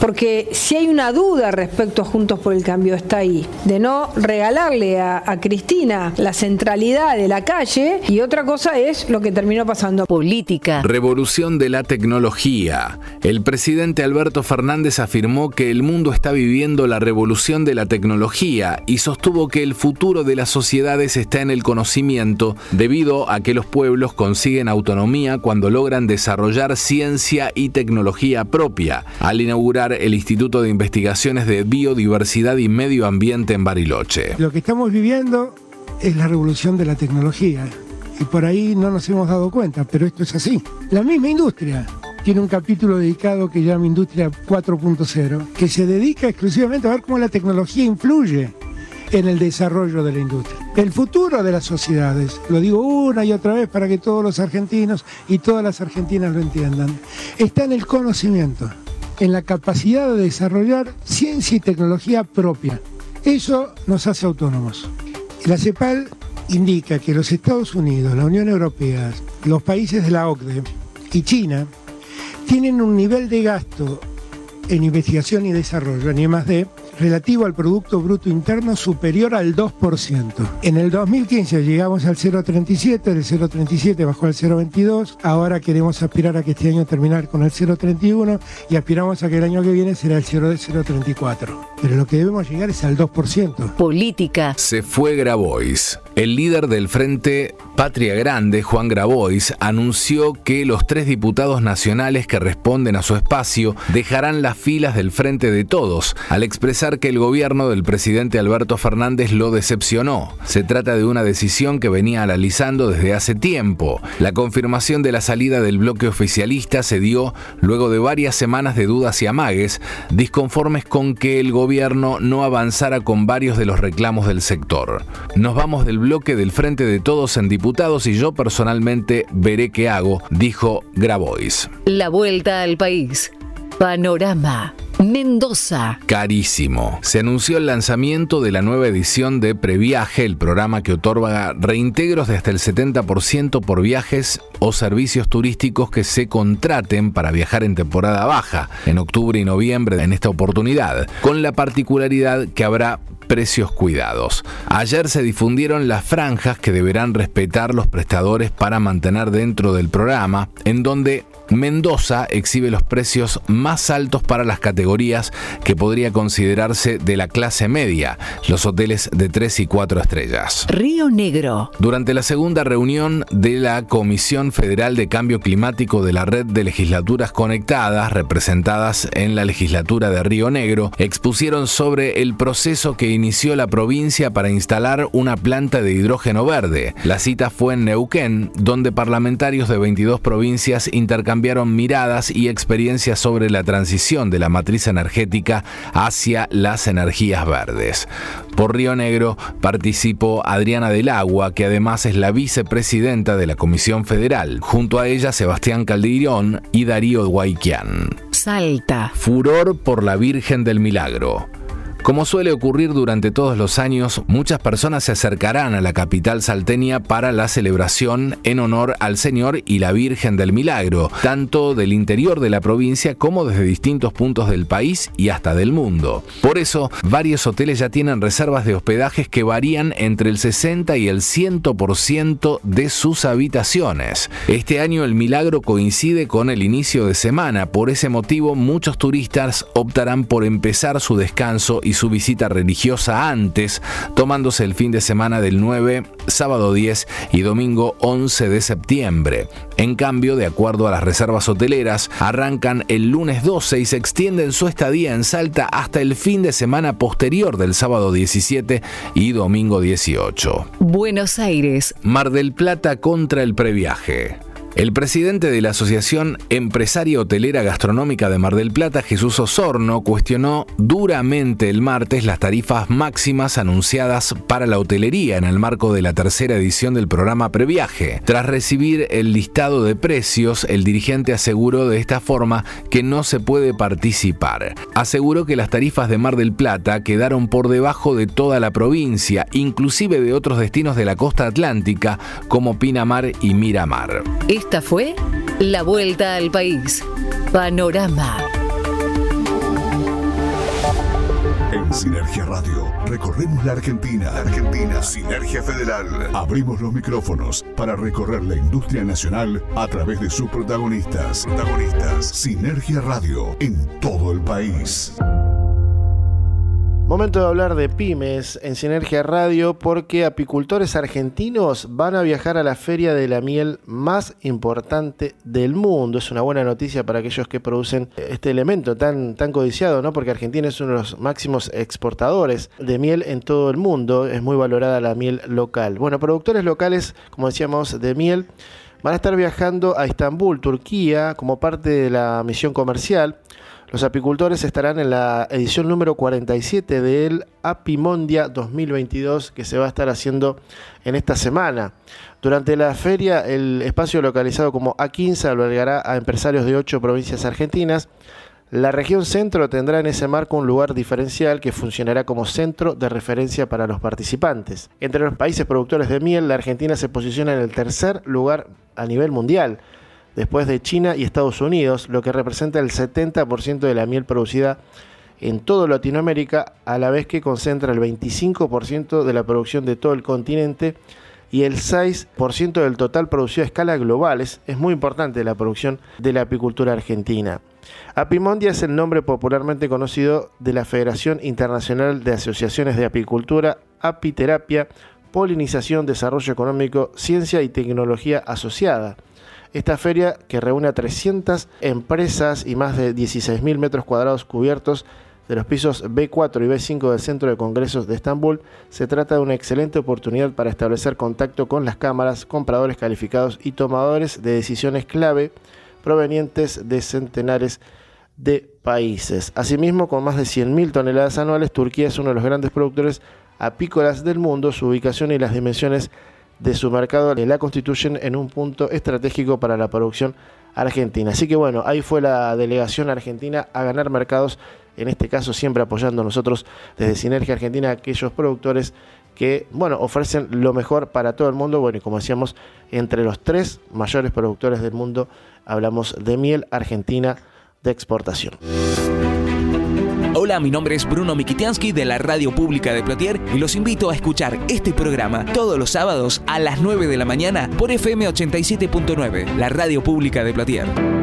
porque si hay una duda respecto a Juntos por el Cambio está ahí, de no regalarle a, a Cristina la centralidad de la calle y otra cosa es lo que terminó pasando. Política. Revolución de la tecnología. El presidente Alberto Fernández afirmó que el mundo está viviendo la revolución de la tecnología y sostuvo que el futuro de las sociedades está en el conocimiento debido a que los pueblos consiguen autonomía cuando logran desarrollar ciencia y tecnología propia, al inaugurar el Instituto de Investigaciones de Biodiversidad y Medio Ambiente en Bariloche. Lo que estamos viviendo es la revolución de la tecnología y por ahí no nos hemos dado cuenta, pero esto es así. La misma industria tiene un capítulo dedicado que llama Industria 4.0, que se dedica exclusivamente a ver cómo la tecnología influye en el desarrollo de la industria. El futuro de las sociedades, lo digo una y otra vez para que todos los argentinos y todas las argentinas lo entiendan, está en el conocimiento, en la capacidad de desarrollar ciencia y tecnología propia. Eso nos hace autónomos. La CEPAL indica que los Estados Unidos, la Unión Europea, los países de la OCDE y China tienen un nivel de gasto en investigación y desarrollo, en I+D, relativo al Producto Bruto Interno superior al 2%. En el 2015 llegamos al 0,37, del 0,37 bajó al 0,22, ahora queremos aspirar a que este año terminar con el 0,31 y aspiramos a que el año que viene será el 0,34. Pero lo que debemos llegar es al 2%. Política. Se fue Grabois. El líder del Frente Patria Grande, Juan Grabois, anunció que los tres diputados nacionales que responden a su espacio dejarán las filas del Frente de Todos, al expresar que el gobierno del presidente Alberto Fernández lo decepcionó. Se trata de una decisión que venía analizando desde hace tiempo. La confirmación de la salida del bloque oficialista se dio luego de varias semanas de dudas y amagues, disconformes con que el gobierno no avanzara con varios de los reclamos del sector. Nos vamos del bloque del Frente de Todos en diputados y yo personalmente veré qué hago, dijo Grabois. La vuelta al país. Panorama. Mendoza. Carísimo. Se anunció el lanzamiento de la nueva edición de Previaje, el programa que otorga reintegros de hasta el 70% por viajes o servicios turísticos que se contraten para viajar en temporada baja, en octubre y noviembre en esta oportunidad, con la particularidad que habrá precios cuidados. Ayer se difundieron las franjas que deberán respetar los prestadores para mantener dentro del programa, en donde Mendoza exhibe los precios más altos para las categorías que podría considerarse de la clase media, los hoteles de 3 y 4 estrellas. Río Negro. Durante la segunda reunión de la Comisión Federal de Cambio Climático de la Red de Legislaturas Conectadas, representadas en la legislatura de Río Negro, expusieron sobre el proceso que inició la provincia para instalar una planta de hidrógeno verde. La cita fue en Neuquén, donde parlamentarios de 22 provincias intercambiaron cambiaron miradas y experiencias sobre la transición de la matriz energética hacia las energías verdes. Por Río Negro participó Adriana del Agua, que además es la vicepresidenta de la Comisión Federal. Junto a ella Sebastián Caldirón y Darío Guayquián. Salta. Furor por la Virgen del Milagro. Como suele ocurrir durante todos los años, muchas personas se acercarán a la capital salteña para la celebración en honor al Señor y la Virgen del Milagro, tanto del interior de la provincia como desde distintos puntos del país y hasta del mundo. Por eso, varios hoteles ya tienen reservas de hospedajes que varían entre el 60 y el 100% de sus habitaciones. Este año el milagro coincide con el inicio de semana, por ese motivo muchos turistas optarán por empezar su descanso y su visita religiosa antes, tomándose el fin de semana del 9, sábado 10 y domingo 11 de septiembre. En cambio, de acuerdo a las reservas hoteleras, arrancan el lunes 12 y se extienden su estadía en Salta hasta el fin de semana posterior del sábado 17 y domingo 18. Buenos Aires. Mar del Plata contra el previaje. El presidente de la Asociación Empresaria Hotelera Gastronómica de Mar del Plata, Jesús Osorno, cuestionó duramente el martes las tarifas máximas anunciadas para la hotelería en el marco de la tercera edición del programa Previaje. Tras recibir el listado de precios, el dirigente aseguró de esta forma que no se puede participar. Aseguró que las tarifas de Mar del Plata quedaron por debajo de toda la provincia, inclusive de otros destinos de la costa atlántica como Pinamar y Miramar. Esta fue La Vuelta al País. Panorama. En Sinergia Radio recorremos la Argentina. Argentina. Sinergia Federal. Abrimos los micrófonos para recorrer la industria nacional a través de sus protagonistas. Protagonistas. Sinergia Radio en todo el país. Momento de hablar de pymes en Sinergia Radio porque apicultores argentinos van a viajar a la feria de la miel más importante del mundo. Es una buena noticia para aquellos que producen este elemento tan, tan codiciado, ¿no? Porque Argentina es uno de los máximos exportadores de miel en todo el mundo. Es muy valorada la miel local. Bueno, productores locales, como decíamos, de miel van a estar viajando a Estambul, Turquía, como parte de la misión comercial. Los apicultores estarán en la edición número 47 del Apimondia 2022 que se va a estar haciendo en esta semana. Durante la feria, el espacio localizado como A15 albergará a empresarios de ocho provincias argentinas. La región centro tendrá en ese marco un lugar diferencial que funcionará como centro de referencia para los participantes. Entre los países productores de miel, la Argentina se posiciona en el tercer lugar a nivel mundial después de China y Estados Unidos, lo que representa el 70% de la miel producida en toda Latinoamérica, a la vez que concentra el 25% de la producción de todo el continente y el 6% del total producido a escala global. Es, muy importante la producción de la apicultura argentina. Apimondia es el nombre popularmente conocido de la Federación Internacional de Asociaciones de Apicultura, Apiterapia, Polinización, Desarrollo Económico, Ciencia y Tecnología Asociada. Esta feria, que reúne a 300 empresas y más de 16.000 metros cuadrados cubiertos de los pisos B4 y B5 del Centro de Congresos de Estambul, se trata de una excelente oportunidad para establecer contacto con las cámaras, compradores calificados y tomadores de decisiones clave provenientes de centenares de países. Asimismo, con más de 100.000 toneladas anuales, Turquía es uno de los grandes productores apícolas del mundo. Su ubicación y las dimensiones de su mercado la constituyen en un punto estratégico para la producción argentina. Así que bueno, ahí fue la delegación argentina a ganar mercados en este caso siempre apoyando a nosotros desde Sinergia Argentina, aquellos productores que, bueno, ofrecen lo mejor para todo el mundo. Bueno, y como decíamos, entre los tres mayores productores del mundo, hablamos de miel argentina de exportación. Hola, mi nombre es Bruno Mikitiansky de la Radio Pública de Plotier y los invito a escuchar este programa todos los sábados a las 9 de la mañana por FM 87.9, la Radio Pública de Plotier.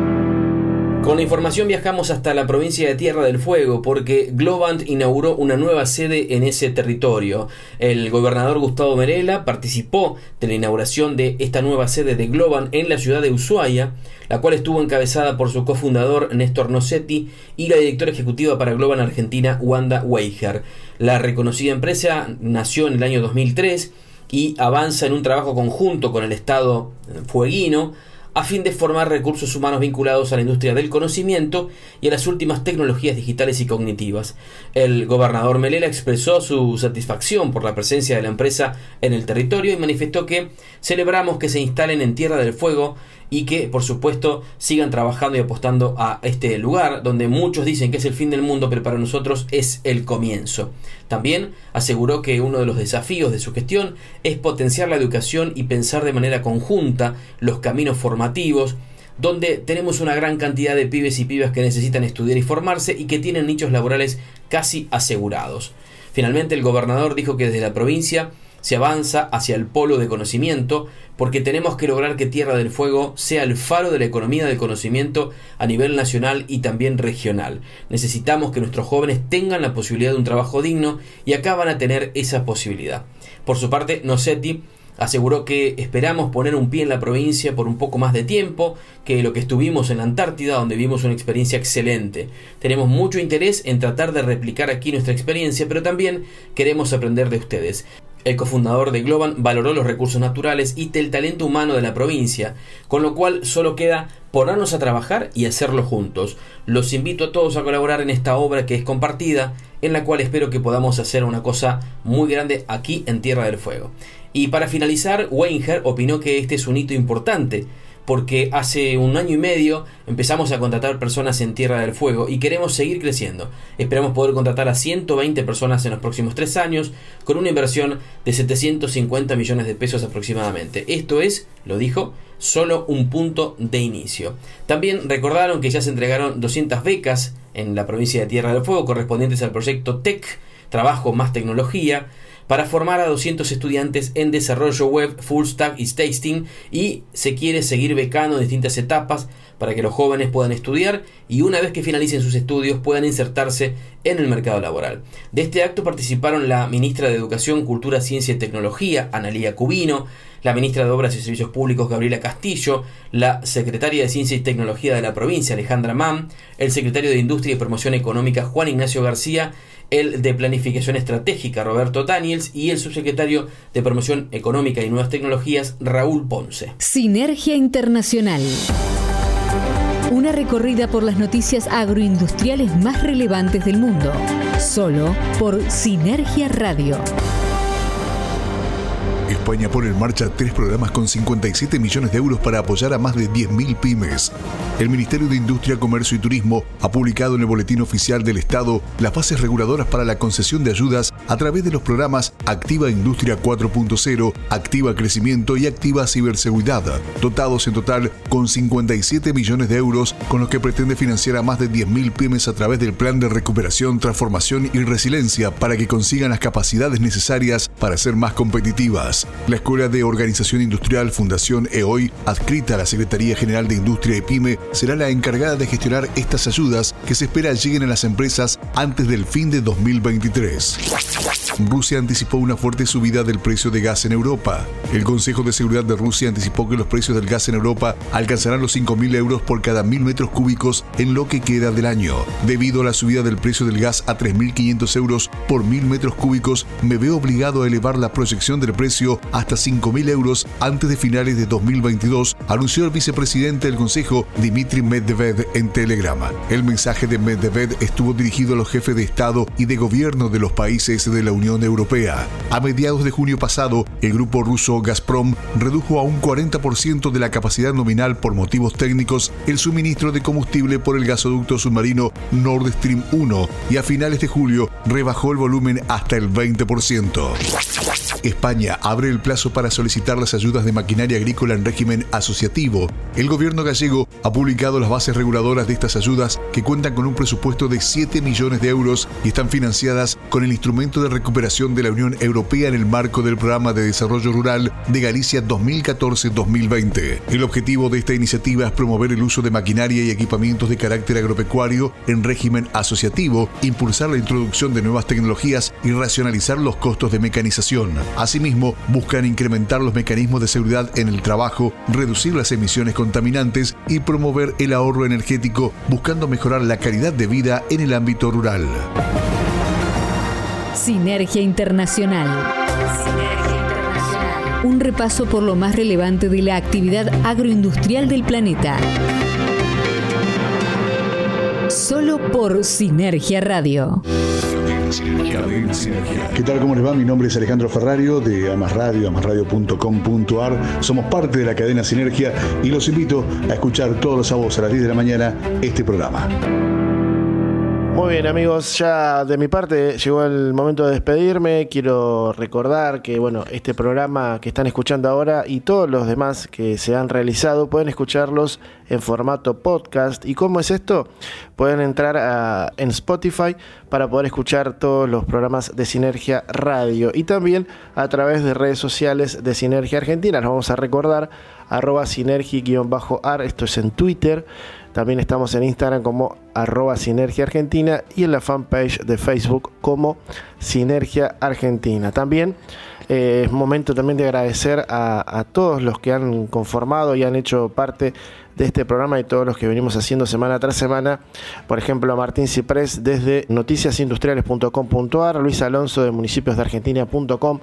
Con la información viajamos hasta la provincia de Tierra del Fuego porque Globant inauguró una nueva sede en ese territorio. El gobernador Gustavo Merela participó de la inauguración de esta nueva sede de Globant en la ciudad de Ushuaia, la cual estuvo encabezada por su cofundador Néstor Nocetti y la directora ejecutiva para Globant Argentina Wanda Weiger. La reconocida empresa nació en el año 2003 y avanza en un trabajo conjunto con el Estado fueguino a fin de formar recursos humanos vinculados a la industria del conocimiento y a las últimas tecnologías digitales y cognitivas. El gobernador Melela expresó su satisfacción por la presencia de la empresa en el territorio y manifestó que celebramos que se instalen en Tierra del Fuego y que por supuesto sigan trabajando y apostando a este lugar donde muchos dicen que es el fin del mundo pero para nosotros es el comienzo. También aseguró que uno de los desafíos de su gestión es potenciar la educación y pensar de manera conjunta los caminos formativos donde tenemos una gran cantidad de pibes y pibas que necesitan estudiar y formarse y que tienen nichos laborales casi asegurados. Finalmente el gobernador dijo que desde la provincia se avanza hacia el polo de conocimiento, porque tenemos que lograr que Tierra del Fuego sea el faro de la economía del conocimiento a nivel nacional y también regional. Necesitamos que nuestros jóvenes tengan la posibilidad de un trabajo digno y acá van a tener esa posibilidad. Por su parte, Nocetti aseguró que esperamos poner un pie en la provincia por un poco más de tiempo que lo que estuvimos en la Antártida, donde vimos una experiencia excelente. Tenemos mucho interés en tratar de replicar aquí nuestra experiencia, pero también queremos aprender de ustedes. El cofundador de Globan valoró los recursos naturales y el talento humano de la provincia, con lo cual solo queda ponernos a trabajar y hacerlo juntos. Los invito a todos a colaborar en esta obra que es compartida, en la cual espero que podamos hacer una cosa muy grande aquí en Tierra del Fuego. Y para finalizar, Weinger opinó que este es un hito importante, porque hace un año y medio empezamos a contratar personas en Tierra del Fuego y queremos seguir creciendo. Esperamos poder contratar a 120 personas en los próximos tres años con una inversión de 750 millones de pesos aproximadamente. Esto es, lo dijo, solo un punto de inicio. También recordaron que ya se entregaron 200 becas en la provincia de Tierra del Fuego correspondientes al proyecto TEC, Trabajo más Tecnología, para formar a 200 estudiantes en desarrollo web, full stack y tasting y se quiere seguir becando en distintas etapas para que los jóvenes puedan estudiar y una vez que finalicen sus estudios puedan insertarse en el mercado laboral. De este acto participaron la ministra de Educación, Cultura, Ciencia y Tecnología, Analía Cubino, la ministra de Obras y Servicios Públicos, Gabriela Castillo, la secretaria de Ciencia y Tecnología de la provincia, Alejandra Mann, el secretario de Industria y Promoción Económica, Juan Ignacio García, el de Planificación Estratégica, Roberto Daniels, y el subsecretario de Promoción Económica y Nuevas Tecnologías, Raúl Ponce. Sinergia Internacional. Una recorrida por las noticias agroindustriales más relevantes del mundo. Solo por Sinergia Radio. España pone en marcha tres programas con 57 millones de euros para apoyar a más de 10.000 pymes. El Ministerio de Industria, Comercio y Turismo ha publicado en el Boletín Oficial del Estado las bases reguladoras para la concesión de ayudas a través de los programas Activa Industria 4.0, Activa Crecimiento y Activa Ciberseguridad, dotados en total con 57 millones de euros, con los que pretende financiar a más de 10.000 pymes a través del Plan de Recuperación, Transformación y Resiliencia para que consigan las capacidades necesarias para ser más competitivas. La Escuela de Organización Industrial Fundación EOI, adscrita a la Secretaría General de Industria y PYME, será la encargada de gestionar estas ayudas que se espera lleguen a las empresas antes del fin de 2023. Rusia anticipó una fuerte subida del precio de gas en Europa. El Consejo de Seguridad de Rusia anticipó que los precios del gas en Europa alcanzarán los 5.000 euros por cada 1.000 metros cúbicos en lo que queda del año. Debido a la subida del precio del gas a 3.500 euros por 1.000 metros cúbicos, me veo obligado a elevar la proyección del precio precio hasta 5.000 euros antes de finales de 2022, anunció el vicepresidente del Consejo, Dmitry Medvedev, en Telegrama. El mensaje de Medvedev estuvo dirigido a los jefes de Estado y de gobierno de los países de la Unión Europea. A mediados de junio pasado, el grupo ruso Gazprom redujo a un 40% de la capacidad nominal por motivos técnicos el suministro de combustible por el gasoducto submarino Nord Stream 1 y a finales de julio rebajó el volumen hasta el 20%. España abre el plazo para solicitar las ayudas de maquinaria agrícola en régimen asociativo. El gobierno gallego ha publicado las bases reguladoras de estas ayudas que cuentan con un presupuesto de 7 millones de euros y están financiadas con el instrumento de recuperación de la Unión Europea en el marco del Programa de Desarrollo Rural de Galicia 2014-2020. El objetivo de esta iniciativa es promover el uso de maquinaria y equipamientos de carácter agropecuario en régimen asociativo, impulsar la introducción de nuevas tecnologías y racionalizar los costos de mecanización. Asimismo, buscan incrementar los mecanismos de seguridad en el trabajo, reducir las emisiones contaminantes y promover el ahorro energético, buscando mejorar la calidad de vida en el ámbito rural. Sinergia Internacional. Un repaso por lo más relevante de la actividad agroindustrial del planeta. Solo por Sinergia Radio. ¿Qué tal? ¿Cómo les va? Mi nombre es Alejandro Ferrario de Amas Radio, amasradio.com.ar. Somos parte de la cadena Sinergia y los invito a escuchar todos los sábados a las 10 de la mañana este programa. Muy bien amigos, ya de mi parte llegó el momento de despedirme. Quiero recordar que bueno, este programa que están escuchando ahora y todos los demás que se han realizado pueden escucharlos en formato podcast. ¿Y cómo es esto? Pueden entrar a, en Spotify para poder escuchar todos los programas de Sinergia Radio y también a través de redes sociales de Sinergia Argentina. Nos vamos a recordar arroba sinergi-ar, esto es en Twitter. También estamos en Instagram como arroba Sinergia Argentina y en la fanpage de Facebook como Sinergia Argentina. También eh, es momento también de agradecer a, todos los que han conformado y han hecho parte de este programa y todos los que venimos haciendo semana tras semana. Por ejemplo, a Martín Ciprés desde noticiasindustriales.com.ar, Luis Alonso de municipiosdeargentina.com,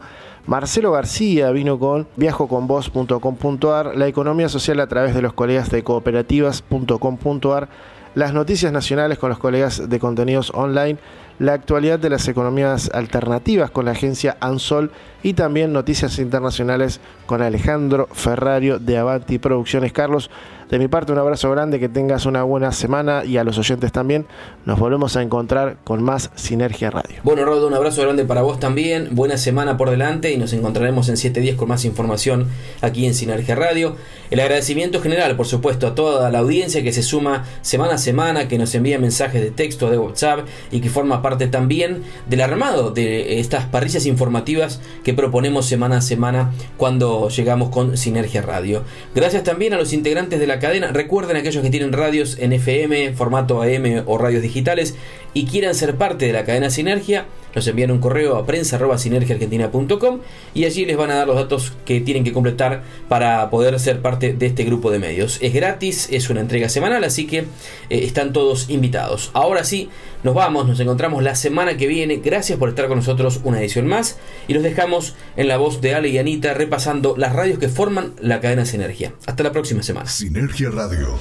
Marcelo García vino con viajoconvos.com.ar, la economía social a través de los colegas de cooperativas.com.ar, las noticias nacionales con los colegas de contenidos online, la actualidad de las economías alternativas con la agencia Ansol y también noticias internacionales con Alejandro Ferrario de Avanti Producciones. Carlos, de mi parte un abrazo grande, que tengas una buena semana y a los oyentes también. Nos volvemos a encontrar con más Sinergia Radio. Bueno, Rodo, un abrazo grande para vos también. Buena semana por delante y nos encontraremos en 7 días con más información aquí en Sinergia Radio. El agradecimiento general, por supuesto, a toda la audiencia que se suma semana a semana, que nos envía mensajes de texto, de WhatsApp y que forma parte también del armado de estas parrillas informativas que proponemos semana a semana cuando llegamos con Sinergia Radio. Gracias también a los integrantes de la cadena. Recuerden aquellos que tienen radios en FM, formato AM o radios digitales y quieran ser parte de la cadena Sinergia, nos envían un correo a prensa.sinergiaargentina.com y allí les van a dar los datos que tienen que completar para poder ser parte de este grupo de medios. Es gratis, es una entrega semanal, así que eh, están todos invitados. Ahora sí, nos vamos, nos encontramos la semana que viene. Gracias por estar con nosotros una edición más y los dejamos en la voz de Ale y Anita repasando las radios que forman la cadena Sinergia. Hasta la próxima semana. Sinergia Radio.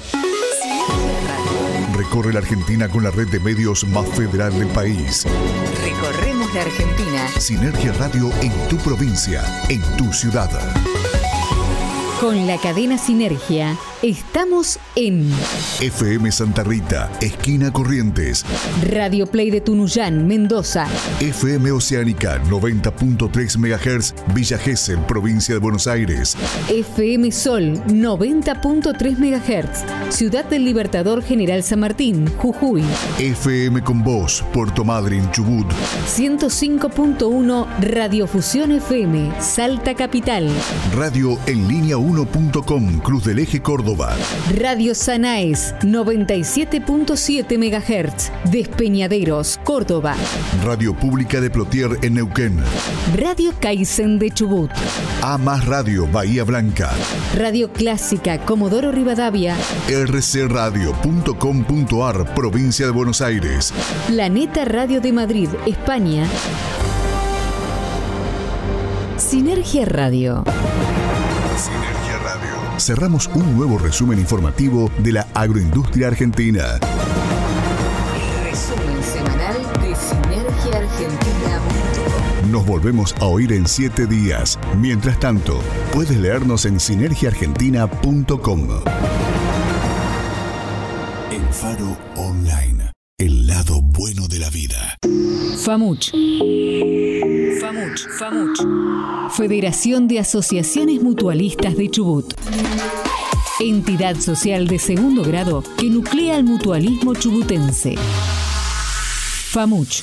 Recorre la Argentina con la red de medios más federal del país. Recorremos la Argentina. Sinergia Radio en tu provincia, en tu ciudad. Con la cadena Sinergia estamos en FM Santa Rita, esquina Corrientes. Radio Play de Tunuyán, Mendoza. FM Oceánica 90.3 MHz, Villa Gesell, provincia de Buenos Aires. FM Sol 90.3 MHz, Ciudad del Libertador General San Martín, Jujuy. FM con Voz, Puerto Madryn, Chubut. 105.1 Radiofusión FM, Salta Capital. Radio en línea 1.com, Cruz del Eje Córdoba. Radio Sanaes 97.7 MHz, Despeñaderos, Córdoba. Radio Pública de Plotier en Neuquén. Radio Kaizen de Chubut. A más Radio Bahía Blanca. Radio Clásica Comodoro Rivadavia. rcradio.com.ar, provincia de Buenos Aires. Planeta Radio de Madrid, España. Sinergia Radio. Cerramos un nuevo resumen informativo de la agroindustria argentina. Resumen semanal de Sinergia Argentina. Nos volvemos a oír en siete días. Mientras tanto, puedes leernos en sinergiaargentina.com. El Faro Online. El lado bueno de la vida. FAMUCH. FAMUCH. FAMUCH. Federación de Asociaciones Mutualistas de Chubut. Entidad social de segundo grado que nuclea al mutualismo chubutense. FAMUCH.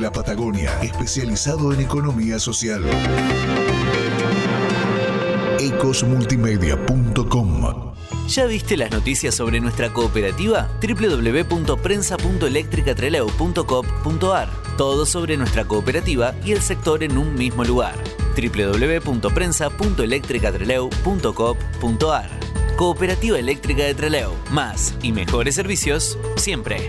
la Patagonia especializado en economía social. ecosmultimedia.com ¿Ya viste las noticias sobre nuestra cooperativa? www.prensa.electricatreleu.com.ar Todo sobre nuestra cooperativa y el sector en un mismo lugar. www.prensa.electricatreleu.com.ar Cooperativa Eléctrica de Treleu. Más y mejores servicios siempre.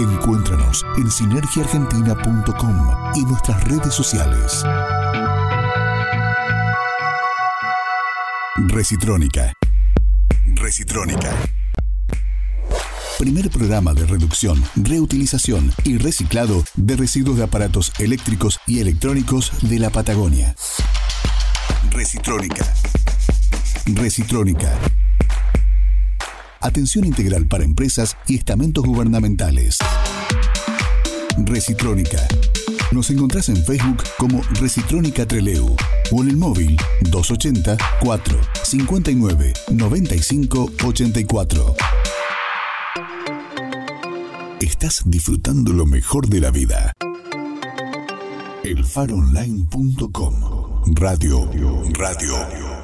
Encuéntranos en sinergiaargentina.com y nuestras redes sociales. Recitrónica. Recitrónica. Primer programa de reducción, reutilización y reciclado de residuos de aparatos eléctricos y electrónicos de la Patagonia. Recitrónica. Recitrónica. Atención integral para empresas y estamentos gubernamentales. Recitrónica. Nos encontrás en Facebook como Recitrónica Treleu o en el móvil 280 4 59 95 84. Estás disfrutando lo mejor de la vida. Elfaronline.com Radio, radio,